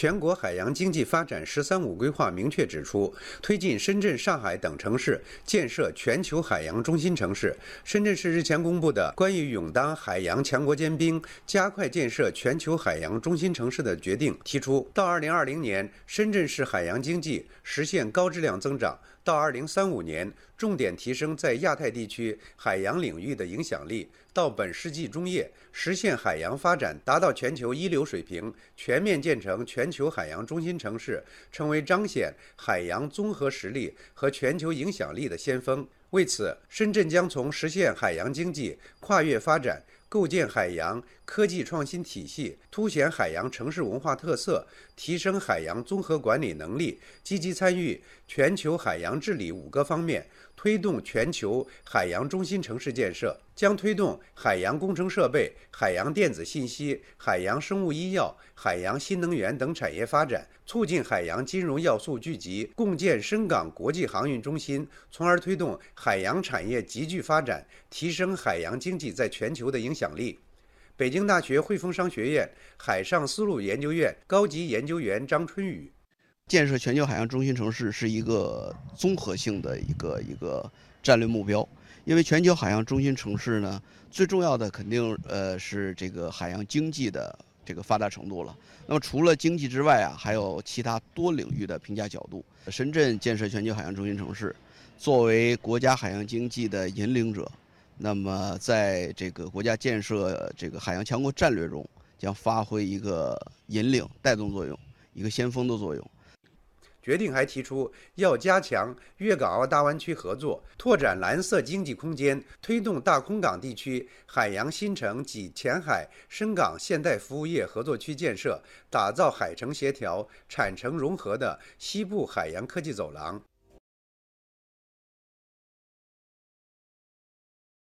全国海洋经济发展“十三五”规划明确指出，推进深圳、上海等城市建设全球海洋中心城市。深圳市日前公布的关于勇当海洋强国尖兵、加快建设全球海洋中心城市的决定提出，到2020年，深圳市海洋经济实现高质量增长；到2035年，重点提升在亚太地区海洋领域的影响力；到本世纪中叶，实现海洋发展达到全球一流水平，全面建成全。全球海洋中心城市成为彰显海洋综合实力和全球影响力的先锋。为此，深圳将从实现海洋经济跨越发展。构建海洋科技创新体系，凸显海洋城市文化特色，提升海洋综合管理能力，积极参与全球海洋治理五个方面，推动全球海洋中心城市建设。将推动海洋工程设备、海洋电子信息、海洋生物医药、海洋新能源等产业发展，促进海洋金融要素聚集，共建深港国际航运中心，从而推动海洋产业集聚发展，提升海洋经济在全球的影响。力。北京大学汇丰商学院海上丝路研究院高级研究员张春雨，建设全球海洋中心城市是一个综合性的一个一个战略目标。因为全球海洋中心城市呢，最重要的肯定呃是这个海洋经济的这个发达程度了。那么除了经济之外啊，还有其他多领域的评价角度。深圳建设全球海洋中心城市，作为国家海洋经济的引领者。那么，在这个国家建设这个海洋强国战略中，将发挥一个引领、带动作用，一个先锋的作用。决定还提出，要加强粤港澳大湾区合作，拓展蓝色经济空间，推动大空港地区海洋新城及前海深港现代服务业合作区建设，打造海城协调、产城融合的西部海洋科技走廊。